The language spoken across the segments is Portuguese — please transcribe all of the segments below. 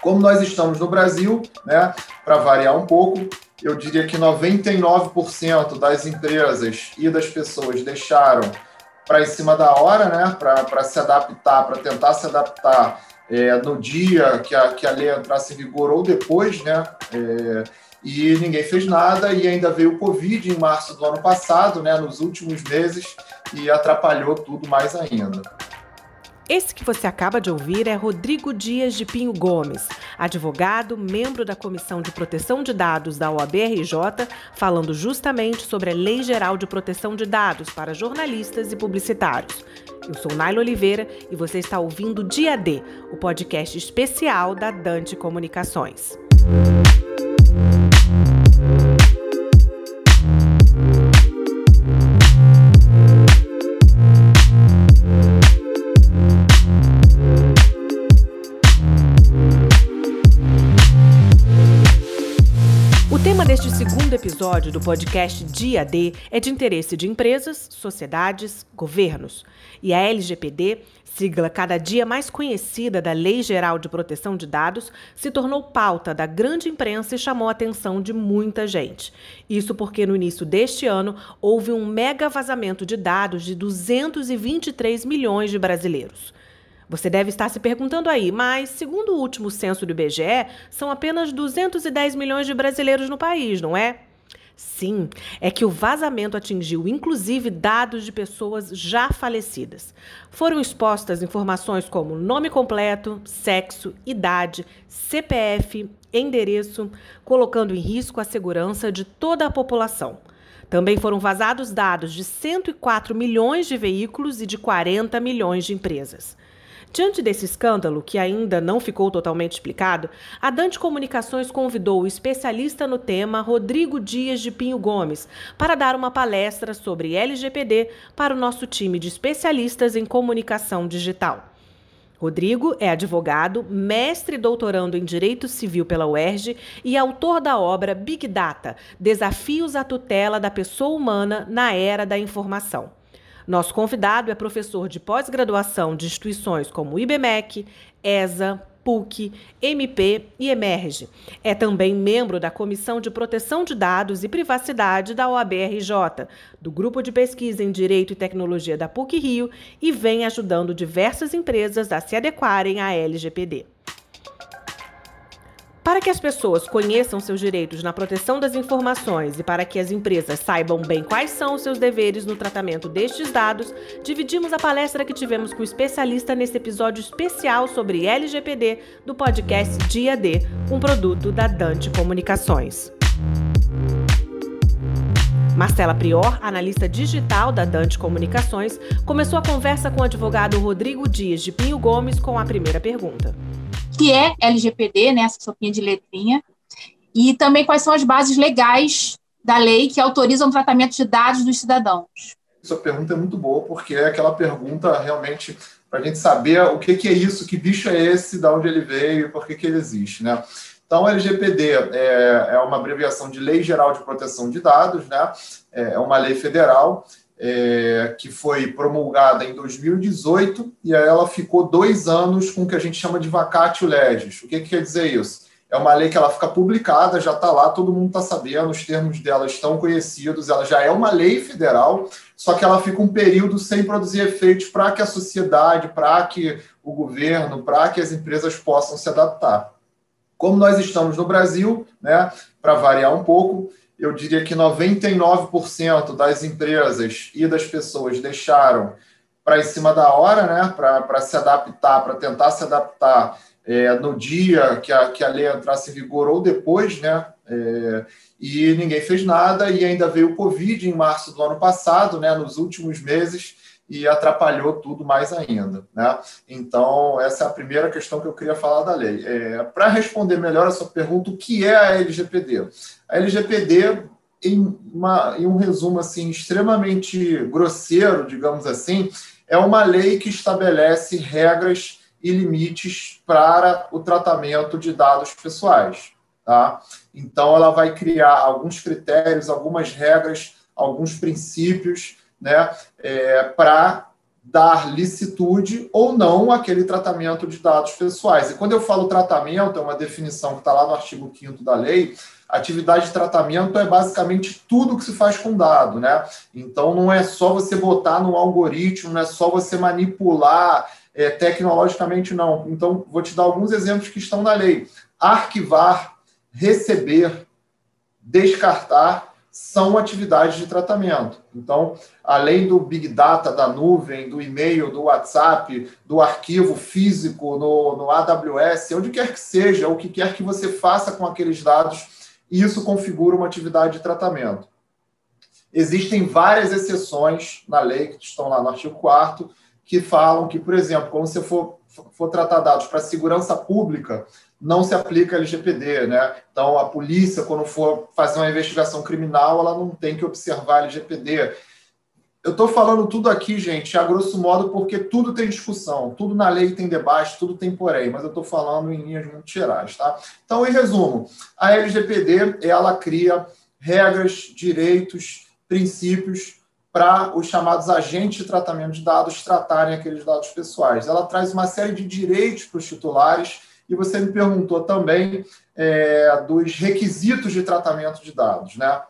Como nós estamos no Brasil, né, para variar um pouco, eu diria que 99% das empresas e das pessoas deixaram para em cima da hora, né, para se adaptar, para tentar se adaptar é, no dia que a, que a lei entrasse em vigor ou depois, né, é, e ninguém fez nada, e ainda veio o Covid em março do ano passado, né, nos últimos meses, e atrapalhou tudo mais ainda. Esse que você acaba de ouvir é Rodrigo Dias de Pinho Gomes, advogado, membro da Comissão de Proteção de Dados da OABRJ, falando justamente sobre a Lei Geral de Proteção de Dados para jornalistas e publicitários. Eu sou Naila Oliveira e você está ouvindo Dia D, o podcast especial da Dante Comunicações. Episódio do podcast Dia D é de interesse de empresas, sociedades, governos. E a LGPD, sigla cada dia mais conhecida da Lei Geral de Proteção de Dados, se tornou pauta da grande imprensa e chamou a atenção de muita gente. Isso porque no início deste ano houve um mega vazamento de dados de 223 milhões de brasileiros. Você deve estar se perguntando aí, mas, segundo o último censo do IBGE, são apenas 210 milhões de brasileiros no país, não é? Sim, é que o vazamento atingiu inclusive dados de pessoas já falecidas. Foram expostas informações como nome completo, sexo, idade, CPF, endereço, colocando em risco a segurança de toda a população. Também foram vazados dados de 104 milhões de veículos e de 40 milhões de empresas. Diante desse escândalo, que ainda não ficou totalmente explicado, a Dante Comunicações convidou o especialista no tema Rodrigo Dias de Pinho Gomes para dar uma palestra sobre LGPD para o nosso time de especialistas em comunicação digital. Rodrigo é advogado, mestre e doutorando em Direito Civil pela UERJ e autor da obra Big Data Desafios à Tutela da Pessoa Humana na Era da Informação. Nosso convidado é professor de pós-graduação de instituições como IBMEC, ESA, PUC, MP e Emerge. É também membro da Comissão de Proteção de Dados e Privacidade da OABRJ, do Grupo de Pesquisa em Direito e Tecnologia da PUC Rio e vem ajudando diversas empresas a se adequarem à LGPD. Para que as pessoas conheçam seus direitos na proteção das informações e para que as empresas saibam bem quais são os seus deveres no tratamento destes dados, dividimos a palestra que tivemos com o especialista nesse episódio especial sobre LGPD do podcast Dia D, um produto da Dante Comunicações. Marcela Prior, analista digital da Dante Comunicações, começou a conversa com o advogado Rodrigo Dias de Pinho Gomes com a primeira pergunta que é LGPD, né, essa sopinha de letrinha, e também quais são as bases legais da lei que autorizam o tratamento de dados dos cidadãos. Sua pergunta é muito boa, porque é aquela pergunta realmente para a gente saber o que, que, é isso, que bicho é esse, de onde ele veio e por que, que ele existe. Né? Então, LGPD é, é uma abreviação de Lei Geral de Proteção de Dados, né? é uma lei federal é, que foi promulgada em 2018 e ela ficou dois anos com o que a gente chama de vacatio legis. O que, que quer dizer isso? É uma lei que ela fica publicada, já está lá, todo mundo está sabendo, os termos dela estão conhecidos, ela já é uma lei federal, só que ela fica um período sem produzir efeitos para que a sociedade, para que o governo, para que as empresas possam se adaptar. Como nós estamos no Brasil, né, para variar um pouco, eu diria que 99% das empresas e das pessoas deixaram para em cima da hora, né, para se adaptar, para tentar se adaptar é, no dia que a, que a lei entrasse em vigor ou depois, né, é, e ninguém fez nada, e ainda veio o Covid em março do ano passado, né, nos últimos meses, e atrapalhou tudo mais ainda. Né? Então, essa é a primeira questão que eu queria falar da lei. É, Para responder melhor a sua pergunta, o que é a LGPD? A LGPD, em, em um resumo assim extremamente grosseiro, digamos assim, é uma lei que estabelece regras e limites para o tratamento de dados pessoais. Tá? Então, ela vai criar alguns critérios, algumas regras, alguns princípios né, é, para dar licitude ou não aquele tratamento de dados pessoais. E quando eu falo tratamento, é uma definição que está lá no artigo 5 da lei, atividade de tratamento é basicamente tudo que se faz com dado, né? Então não é só você botar no algoritmo, não é só você manipular é, tecnologicamente, não. Então, vou te dar alguns exemplos que estão na lei. Arquivar, receber, descartar são atividades de tratamento. Então, além do Big Data, da nuvem, do e-mail, do WhatsApp, do arquivo físico no, no AWS, onde quer que seja, o que quer que você faça com aqueles dados, isso configura uma atividade de tratamento. Existem várias exceções na lei, que estão lá no artigo 4 que falam que, por exemplo, quando você for, for tratar dados para segurança pública, não se aplica LGPD, né? Então, a polícia, quando for fazer uma investigação criminal, ela não tem que observar LGPD. Eu estou falando tudo aqui, gente, a grosso modo, porque tudo tem discussão, tudo na lei tem debate, tudo tem porém, mas eu estou falando em linhas muito gerais, tá? Então, em resumo, a LGPD, ela cria regras, direitos, princípios para os chamados agentes de tratamento de dados tratarem aqueles dados pessoais. Ela traz uma série de direitos para os titulares, e você me perguntou também é, dos requisitos de tratamento de dados. Né?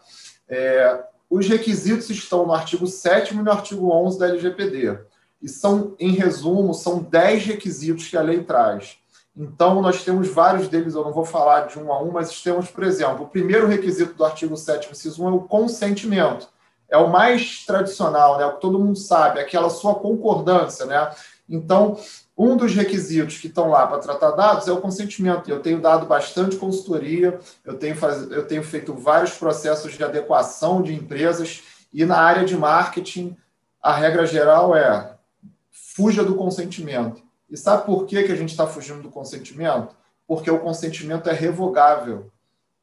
É, os requisitos estão no artigo 7 e no artigo 11 da LGPD. E são, em resumo, são 10 requisitos que a lei traz. Então, nós temos vários deles, eu não vou falar de um a um, mas temos, por exemplo, o primeiro requisito do artigo 7, inciso 1 é o consentimento. É o mais tradicional, né? o que todo mundo sabe, aquela sua concordância. Né? Então, um dos requisitos que estão lá para tratar dados é o consentimento. Eu tenho dado bastante consultoria, eu tenho, faz... eu tenho feito vários processos de adequação de empresas, e na área de marketing, a regra geral é fuja do consentimento. E sabe por que, que a gente está fugindo do consentimento? Porque o consentimento é revogável.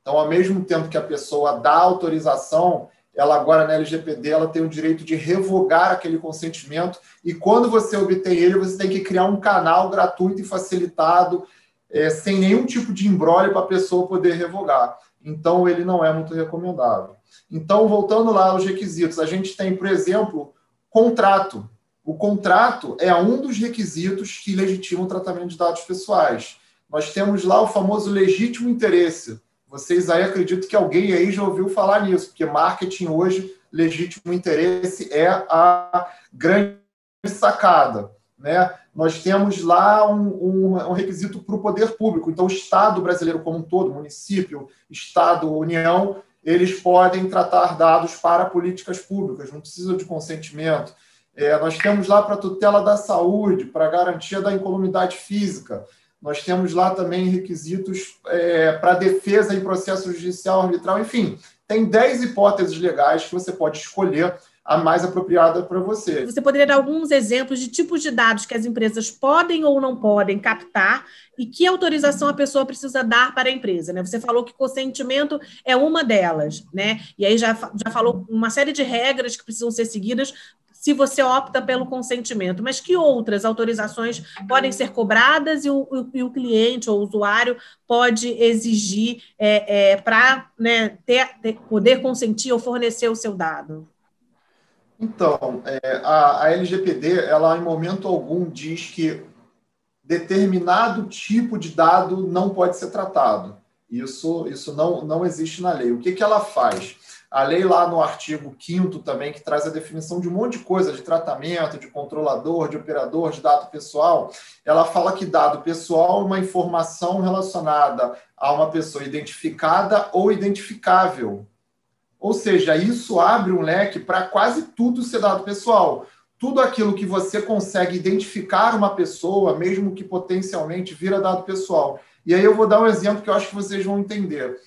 Então, ao mesmo tempo que a pessoa dá autorização, ela agora na LGPD ela tem o direito de revogar aquele consentimento e quando você obtém ele, você tem que criar um canal gratuito e facilitado, é, sem nenhum tipo de embrólio para a pessoa poder revogar. Então, ele não é muito recomendável. Então, voltando lá aos requisitos, a gente tem, por exemplo, contrato. O contrato é um dos requisitos que legitimam o tratamento de dados pessoais. Nós temos lá o famoso legítimo interesse, vocês aí acredito que alguém aí já ouviu falar nisso, porque marketing hoje, legítimo interesse é a grande sacada. Né? Nós temos lá um, um, um requisito para o poder público. Então, o Estado brasileiro como um todo, município, Estado, União, eles podem tratar dados para políticas públicas, não precisa de consentimento. É, nós temos lá para tutela da saúde, para garantia da incolumidade física. Nós temos lá também requisitos é, para defesa em processo judicial arbitral, enfim, tem 10 hipóteses legais que você pode escolher a mais apropriada para você. Você poderia dar alguns exemplos de tipos de dados que as empresas podem ou não podem captar e que autorização a pessoa precisa dar para a empresa, né? Você falou que consentimento é uma delas, né? E aí já, já falou uma série de regras que precisam ser seguidas se você opta pelo consentimento, mas que outras autorizações podem ser cobradas e o, e o cliente ou o usuário pode exigir é, é, para né, ter, ter, poder consentir ou fornecer o seu dado? Então, é, a, a LGPD, ela em momento algum diz que determinado tipo de dado não pode ser tratado. Isso, isso não, não existe na lei. O que, que ela faz? A lei lá no artigo 5 também, que traz a definição de um monte de coisa, de tratamento, de controlador, de operador, de dado pessoal, ela fala que dado pessoal é uma informação relacionada a uma pessoa identificada ou identificável. Ou seja, isso abre um leque para quase tudo ser dado pessoal. Tudo aquilo que você consegue identificar uma pessoa, mesmo que potencialmente vira dado pessoal. E aí eu vou dar um exemplo que eu acho que vocês vão entender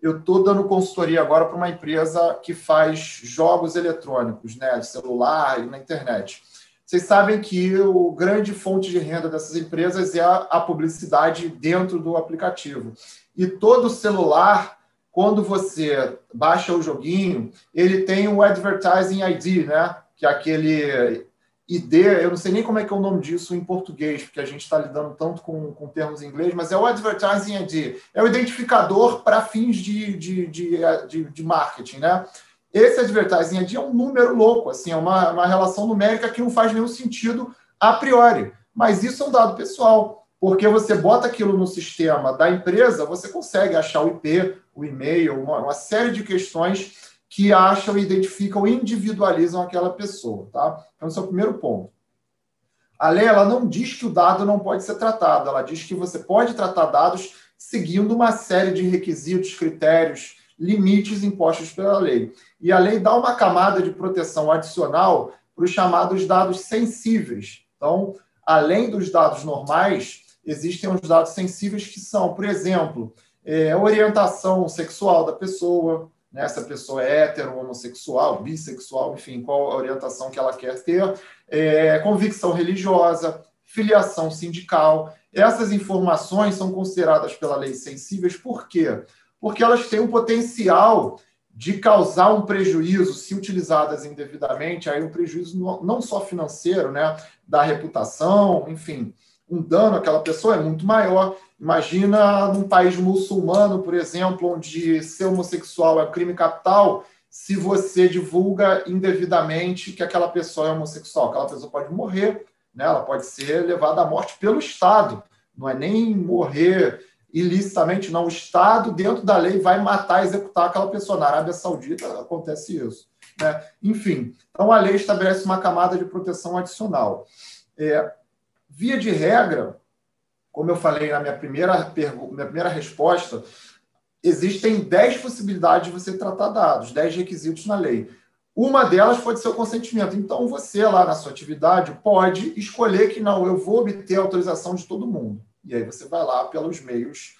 eu estou dando consultoria agora para uma empresa que faz jogos eletrônicos, né, celular e na internet. Vocês sabem que o grande fonte de renda dessas empresas é a, a publicidade dentro do aplicativo. E todo celular, quando você baixa o joguinho, ele tem o Advertising ID, né? Que é aquele ID, eu não sei nem como é que é o nome disso em português, porque a gente está lidando tanto com, com termos em inglês, mas é o Advertising ID. É o identificador para fins de, de, de, de, de marketing, né? esse advertising ID é um número louco, assim, é uma, uma relação numérica que não faz nenhum sentido a priori. Mas isso é um dado pessoal, porque você bota aquilo no sistema da empresa, você consegue achar o IP, o e-mail, uma, uma série de questões que acham, identificam, individualizam aquela pessoa, tá? Então, esse é o primeiro ponto. A lei ela não diz que o dado não pode ser tratado, ela diz que você pode tratar dados seguindo uma série de requisitos, critérios, limites impostos pela lei. E a lei dá uma camada de proteção adicional para os chamados dados sensíveis. Então, além dos dados normais, existem os dados sensíveis que são, por exemplo, é, orientação sexual da pessoa, né, se a pessoa é hétero, homossexual, bissexual, enfim, qual a orientação que ela quer ter, é, convicção religiosa, filiação sindical. Essas informações são consideradas pela lei sensíveis, por quê? Porque elas têm um potencial de causar um prejuízo, se utilizadas indevidamente, aí um prejuízo não só financeiro, né, da reputação, enfim, um dano àquela pessoa é muito maior. Imagina num país muçulmano, por exemplo, onde ser homossexual é crime capital, se você divulga indevidamente que aquela pessoa é homossexual, aquela pessoa pode morrer, né? ela pode ser levada à morte pelo Estado, não é nem morrer ilicitamente, não. O Estado, dentro da lei, vai matar, executar aquela pessoa. Na Arábia Saudita acontece isso. Né? Enfim, então a lei estabelece uma camada de proteção adicional. É, via de regra, como eu falei na minha primeira, minha primeira resposta, existem 10 possibilidades de você tratar dados, 10 requisitos na lei. Uma delas pode ser o consentimento. Então, você lá na sua atividade pode escolher que não, eu vou obter autorização de todo mundo. E aí você vai lá pelos meios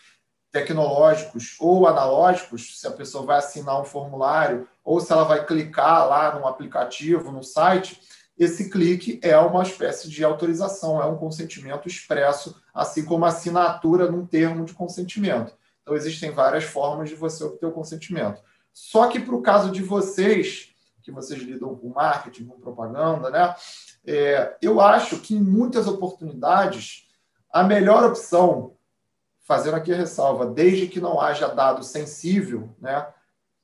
tecnológicos ou analógicos, se a pessoa vai assinar um formulário ou se ela vai clicar lá num aplicativo, no site, esse clique é uma espécie de autorização, é um consentimento expresso, assim como assinatura num termo de consentimento. Então, existem várias formas de você obter o consentimento. Só que para o caso de vocês, que vocês lidam com marketing, com propaganda, né? É, eu acho que em muitas oportunidades a melhor opção, fazendo aqui a ressalva, desde que não haja dado sensível, né?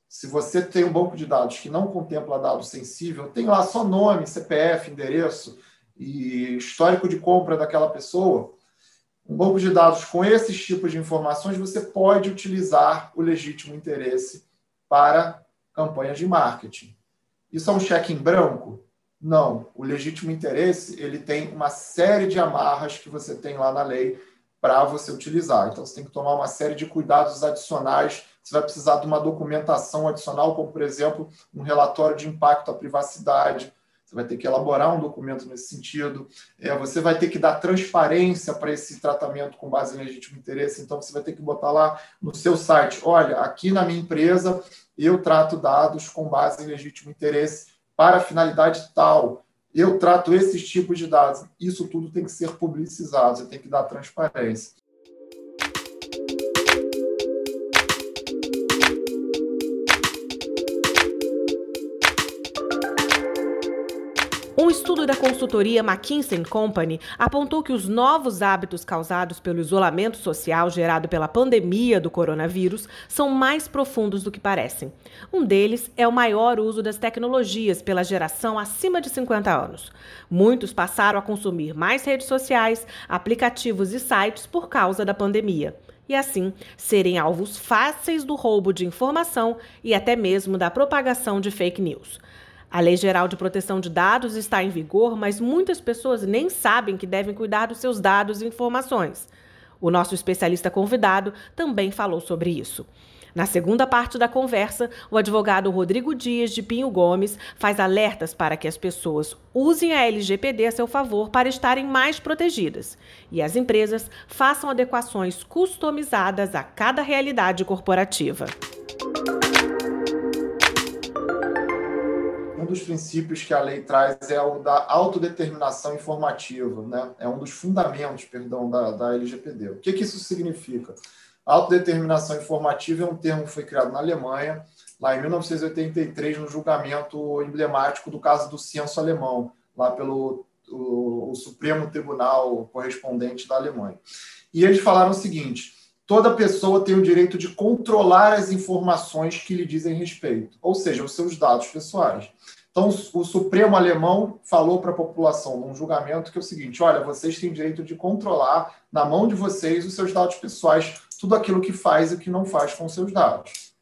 Se você tem um banco de dados que não contempla dado sensível, tem lá só nome, CPF, endereço e histórico de compra daquela pessoa. Um banco de dados com esses tipos de informações, você pode utilizar o legítimo interesse para campanhas de marketing. Isso é um cheque em branco? Não, o legítimo interesse ele tem uma série de amarras que você tem lá na lei para você utilizar. Então você tem que tomar uma série de cuidados adicionais. Você vai precisar de uma documentação adicional, como por exemplo um relatório de impacto à privacidade. Você vai ter que elaborar um documento nesse sentido. É, você vai ter que dar transparência para esse tratamento com base em legítimo interesse. Então você vai ter que botar lá no seu site: olha, aqui na minha empresa eu trato dados com base em legítimo interesse para finalidade tal. Eu trato esses tipos de dados. Isso tudo tem que ser publicizado, você tem que dar transparência. Um estudo da consultoria McKinsey Company apontou que os novos hábitos causados pelo isolamento social gerado pela pandemia do coronavírus são mais profundos do que parecem. Um deles é o maior uso das tecnologias pela geração acima de 50 anos. Muitos passaram a consumir mais redes sociais, aplicativos e sites por causa da pandemia e assim serem alvos fáceis do roubo de informação e até mesmo da propagação de fake news. A Lei Geral de Proteção de Dados está em vigor, mas muitas pessoas nem sabem que devem cuidar dos seus dados e informações. O nosso especialista convidado também falou sobre isso. Na segunda parte da conversa, o advogado Rodrigo Dias de Pinho Gomes faz alertas para que as pessoas usem a LGPD a seu favor para estarem mais protegidas e as empresas façam adequações customizadas a cada realidade corporativa. Um dos princípios que a lei traz é o da autodeterminação informativa, né? É um dos fundamentos, perdão, da, da LGPD. O que, que isso significa? Autodeterminação informativa é um termo que foi criado na Alemanha, lá em 1983, no julgamento emblemático do caso do censo alemão, lá pelo o, o Supremo Tribunal correspondente da Alemanha. E eles falaram o seguinte: toda pessoa tem o direito de controlar as informações que lhe dizem respeito, ou seja, os seus dados pessoais. Então, o Supremo alemão falou para a população num julgamento que é o seguinte: olha, vocês têm direito de controlar na mão de vocês os seus dados pessoais, tudo aquilo que faz e que não faz com os seus dados.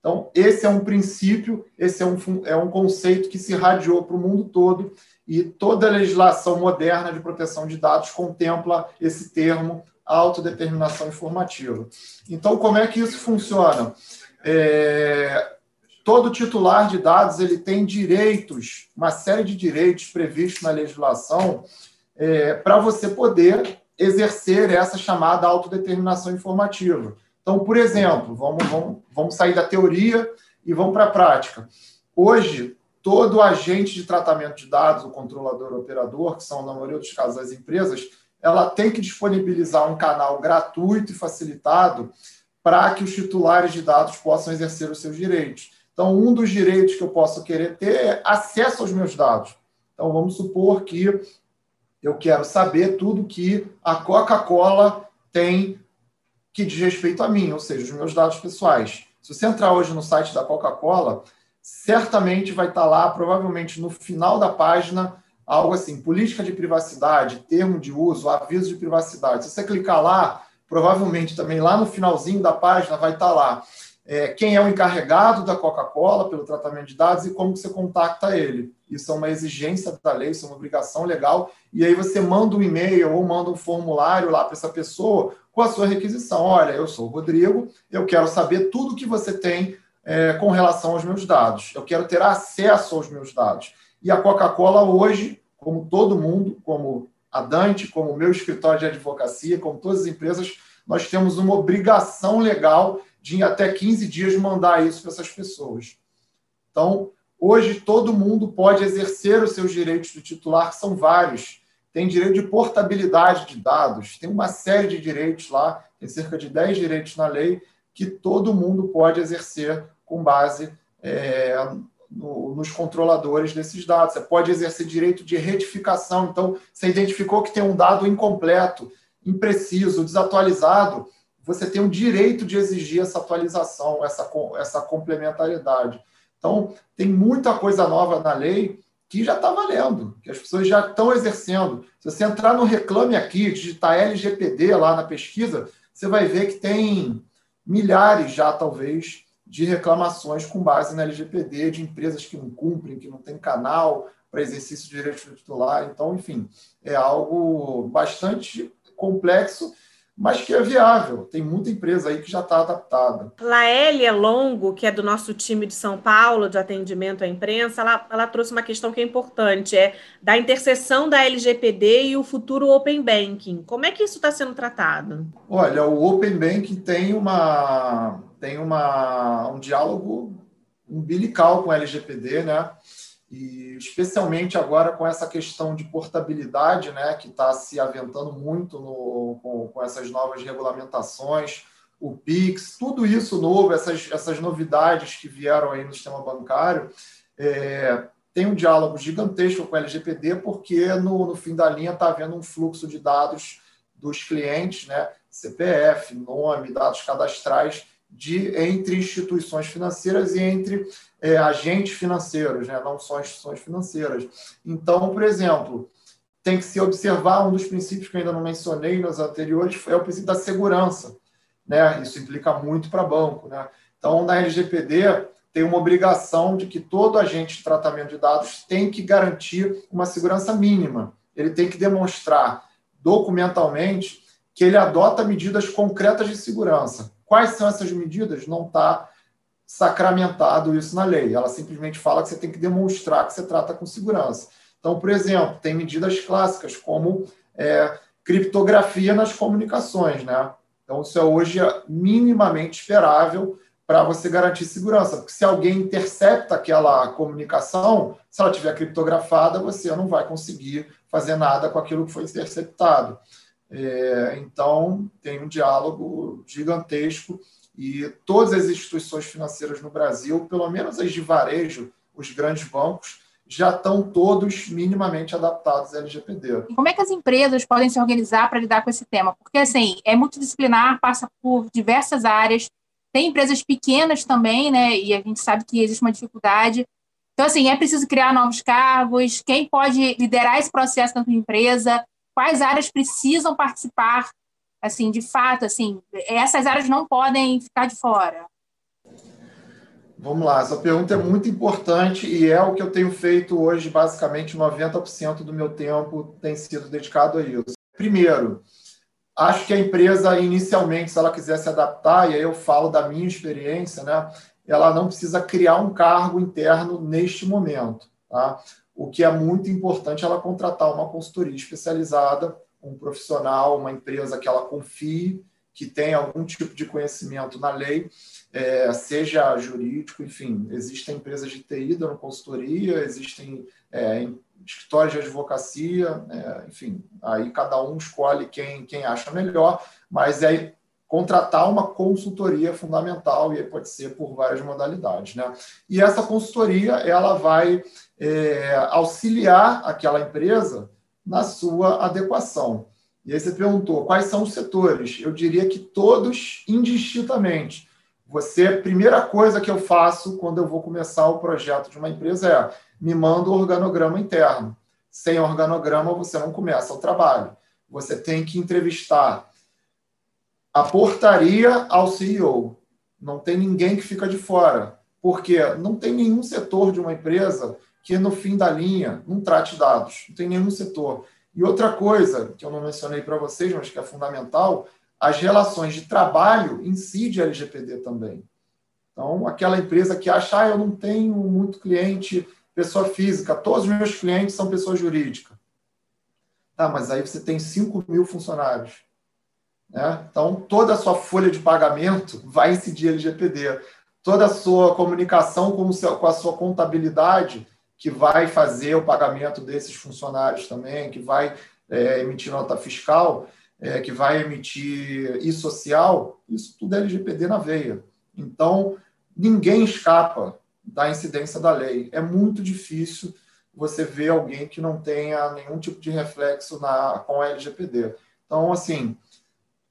Então, esse é um princípio, esse é um, é um conceito que se irradiou para o mundo todo e toda a legislação moderna de proteção de dados contempla esse termo autodeterminação informativa. Então, como é que isso funciona? É, todo titular de dados ele tem direitos, uma série de direitos previstos na legislação é, para você poder exercer essa chamada autodeterminação informativa. Então, por exemplo, vamos, vamos, vamos sair da teoria e vamos para a prática. Hoje, todo agente de tratamento de dados, o controlador o operador, que são, na maioria dos casos, as empresas, ela tem que disponibilizar um canal gratuito e facilitado para que os titulares de dados possam exercer os seus direitos. Então, um dos direitos que eu posso querer ter é acesso aos meus dados. Então, vamos supor que eu quero saber tudo que a Coca-Cola tem que diz respeito a mim, ou seja, os meus dados pessoais. Se você entrar hoje no site da Coca-Cola, certamente vai estar lá, provavelmente no final da página, algo assim, política de privacidade, termo de uso, aviso de privacidade. Se você clicar lá, provavelmente também lá no finalzinho da página vai estar lá é, quem é o encarregado da Coca-Cola pelo tratamento de dados e como você contacta ele. Isso é uma exigência da lei, isso é uma obrigação legal. E aí você manda um e-mail ou manda um formulário lá para essa pessoa com a sua requisição. Olha, eu sou o Rodrigo, eu quero saber tudo que você tem é, com relação aos meus dados. Eu quero ter acesso aos meus dados. E a Coca-Cola hoje, como todo mundo, como a Dante, como o meu escritório de advocacia, como todas as empresas, nós temos uma obrigação legal de em até 15 dias mandar isso para essas pessoas. Então, hoje todo mundo pode exercer os seus direitos do titular, que são vários. Tem direito de portabilidade de dados, tem uma série de direitos lá, tem cerca de 10 direitos na lei, que todo mundo pode exercer com base é, no, nos controladores desses dados. Você pode exercer direito de retificação. Então, você identificou que tem um dado incompleto, impreciso, desatualizado você tem o direito de exigir essa atualização, essa, essa complementariedade. Então, tem muita coisa nova na lei que já está valendo, que as pessoas já estão exercendo. Se você entrar no Reclame Aqui, digitar LGPD lá na pesquisa, você vai ver que tem milhares já, talvez, de reclamações com base na LGPD, de empresas que não cumprem, que não tem canal para exercício de direitos do titular. Então, enfim, é algo bastante complexo mas que é viável. Tem muita empresa aí que já está adaptada. Laélia Longo, que é do nosso time de São Paulo, de atendimento à imprensa, ela, ela trouxe uma questão que é importante, é da interseção da LGPD e o futuro Open Banking. Como é que isso está sendo tratado? Olha, o Open Banking tem, uma, tem uma, um diálogo umbilical com a LGPD, né? e especialmente agora com essa questão de portabilidade, né, que está se aventando muito no, com, com, essas novas regulamentações, o PIX, tudo isso novo, essas, essas novidades que vieram aí no sistema bancário, é, tem um diálogo gigantesco com o LGPD, porque no, no fim da linha está havendo um fluxo de dados dos clientes, né, CPF, nome, dados cadastrais, de entre instituições financeiras e entre é, agentes financeiros, né? não só instituições financeiras. Então, por exemplo, tem que se observar um dos princípios que ainda não mencionei nos anteriores, é o princípio da segurança. Né? Isso implica muito para banco. Né? Então, na LGPD, tem uma obrigação de que todo agente de tratamento de dados tem que garantir uma segurança mínima. Ele tem que demonstrar documentalmente que ele adota medidas concretas de segurança. Quais são essas medidas? Não está sacramentado isso na lei. Ela simplesmente fala que você tem que demonstrar que você trata com segurança. Então, por exemplo, tem medidas clássicas como é, criptografia nas comunicações, né? Então, isso é hoje minimamente esperável para você garantir segurança, porque se alguém intercepta aquela comunicação, se ela tiver criptografada, você não vai conseguir fazer nada com aquilo que foi interceptado. É, então, tem um diálogo gigantesco e todas as instituições financeiras no Brasil, pelo menos as de varejo, os grandes bancos, já estão todos minimamente adaptados à LGPD. E como é que as empresas podem se organizar para lidar com esse tema? Porque, assim, é multidisciplinar, passa por diversas áreas, tem empresas pequenas também, né? E a gente sabe que existe uma dificuldade. Então, assim, é preciso criar novos cargos, quem pode liderar esse processo dentro da empresa, quais áreas precisam participar, assim, de fato, assim, essas áreas não podem ficar de fora. Vamos lá, essa pergunta é muito importante e é o que eu tenho feito hoje, basicamente 90% do meu tempo tem sido dedicado a isso. Primeiro, acho que a empresa, inicialmente, se ela quiser se adaptar, e aí eu falo da minha experiência, né, ela não precisa criar um cargo interno neste momento. Tá? O que é muito importante é ela contratar uma consultoria especializada, um profissional, uma empresa que ela confie, que tenha algum tipo de conhecimento na lei é, seja jurídico, enfim, existem empresas de TI dando consultoria, existem é, escritórios de advocacia, é, enfim, aí cada um escolhe quem, quem acha melhor, mas é contratar uma consultoria fundamental e aí pode ser por várias modalidades, né? E essa consultoria ela vai é, auxiliar aquela empresa na sua adequação. E aí você perguntou quais são os setores? Eu diria que todos indistintamente você, a primeira coisa que eu faço quando eu vou começar o projeto de uma empresa é me manda o organograma interno. Sem organograma, você não começa o trabalho. Você tem que entrevistar a portaria ao CEO. Não tem ninguém que fica de fora. Porque não tem nenhum setor de uma empresa que, no fim da linha, não trate dados. Não tem nenhum setor. E outra coisa que eu não mencionei para vocês, mas que é fundamental, as relações de trabalho incide LGPD também. Então, aquela empresa que acha, ah, eu não tenho muito cliente pessoa física, todos os meus clientes são pessoa jurídica. Tá, mas aí você tem 5 mil funcionários. Né? Então, toda a sua folha de pagamento vai incidir LGPD. Toda a sua comunicação com, seu, com a sua contabilidade, que vai fazer o pagamento desses funcionários também, que vai é, emitir nota fiscal, é, que vai emitir e-social, isso tudo é LGPD na veia. Então, ninguém escapa da incidência da lei. É muito difícil você ver alguém que não tenha nenhum tipo de reflexo na, com a LGPD. Então, assim,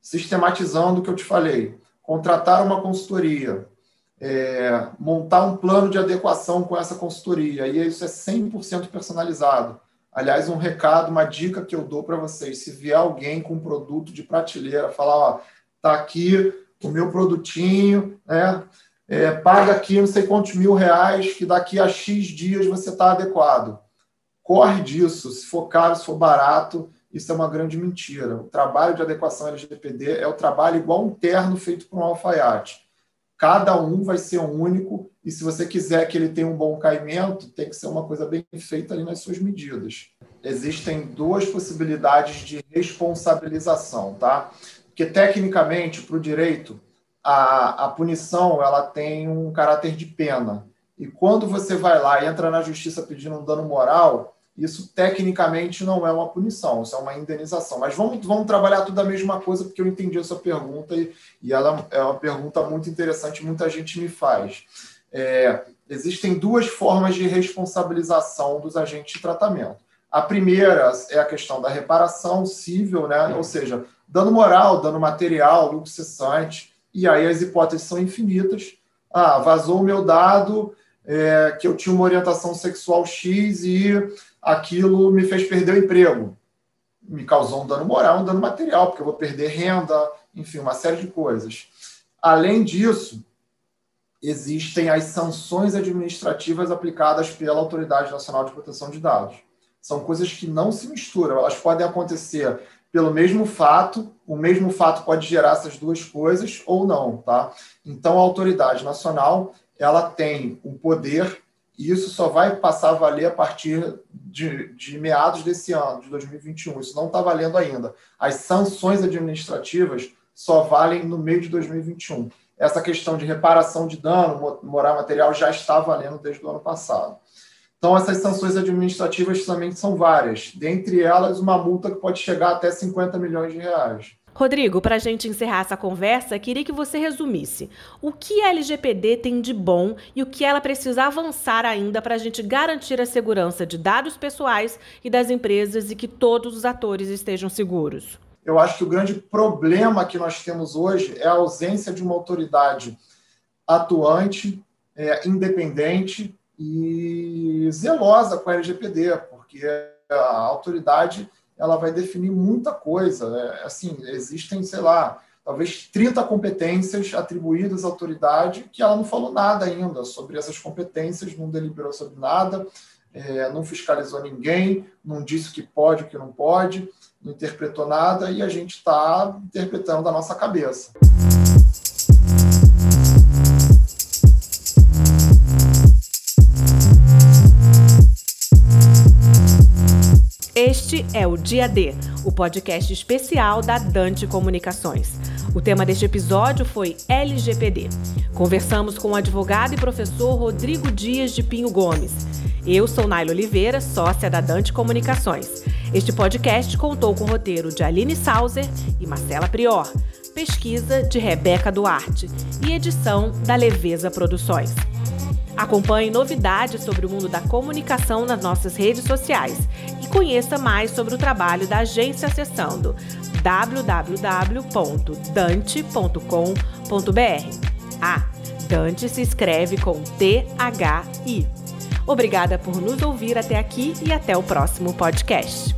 sistematizando o que eu te falei, contratar uma consultoria, é, montar um plano de adequação com essa consultoria, e isso é 100% personalizado. Aliás, um recado, uma dica que eu dou para vocês: se vier alguém com um produto de prateleira, falar, ó, tá aqui o meu produtinho, né? É, paga aqui não sei quantos mil reais, que daqui a X dias você está adequado. Corre disso. Se for caro, se for barato, isso é uma grande mentira. O trabalho de adequação LGPD é o trabalho igual um terno feito por um alfaiate. Cada um vai ser único e se você quiser que ele tenha um bom caimento, tem que ser uma coisa bem feita ali nas suas medidas. Existem duas possibilidades de responsabilização, tá? Porque tecnicamente, para o direito, a, a punição ela tem um caráter de pena. E quando você vai lá e entra na justiça pedindo um dano moral, isso tecnicamente não é uma punição, isso é uma indenização. Mas vamos, vamos trabalhar tudo a mesma coisa, porque eu entendi a sua pergunta e, e ela é uma pergunta muito interessante, muita gente me faz. É, existem duas formas de responsabilização dos agentes de tratamento. A primeira é a questão da reparação civil, né? ou seja, dano moral, dano material, lucro cessante, e aí as hipóteses são infinitas. Ah, vazou o meu dado, é, que eu tinha uma orientação sexual X e aquilo me fez perder o emprego. Me causou um dano moral, um dano material, porque eu vou perder renda, enfim, uma série de coisas. Além disso, existem as sanções administrativas aplicadas pela Autoridade Nacional de Proteção de Dados. São coisas que não se misturam, elas podem acontecer pelo mesmo fato, o mesmo fato pode gerar essas duas coisas ou não, tá? Então a autoridade nacional, ela tem o poder e isso só vai passar a valer a partir de, de meados desse ano, de 2021. Isso não está valendo ainda. As sanções administrativas só valem no meio de 2021. Essa questão de reparação de dano moral material já está valendo desde o ano passado. Então, essas sanções administrativas também são várias. Dentre elas, uma multa que pode chegar até 50 milhões de reais. Rodrigo, para a gente encerrar essa conversa, queria que você resumisse o que a LGPD tem de bom e o que ela precisa avançar ainda para a gente garantir a segurança de dados pessoais e das empresas e que todos os atores estejam seguros. Eu acho que o grande problema que nós temos hoje é a ausência de uma autoridade atuante, é, independente e zelosa com a LGPD, porque a autoridade ela vai definir muita coisa. Né? Assim, existem, sei lá, talvez 30 competências atribuídas à autoridade que ela não falou nada ainda sobre essas competências, não deliberou sobre nada, é, não fiscalizou ninguém, não disse o que pode, o que não pode, não interpretou nada e a gente está interpretando da nossa cabeça. Este é o Dia D, o podcast especial da Dante Comunicações. O tema deste episódio foi LGPD. Conversamos com o advogado e professor Rodrigo Dias de Pinho Gomes. Eu sou Naila Oliveira, sócia da Dante Comunicações. Este podcast contou com o roteiro de Aline Sauser e Marcela Prior, pesquisa de Rebeca Duarte e edição da Leveza Produções. Acompanhe novidades sobre o mundo da comunicação nas nossas redes sociais e conheça mais sobre o trabalho da agência acessando www.dante.com.br. Ah, Dante se escreve com T-H-I. Obrigada por nos ouvir até aqui e até o próximo podcast.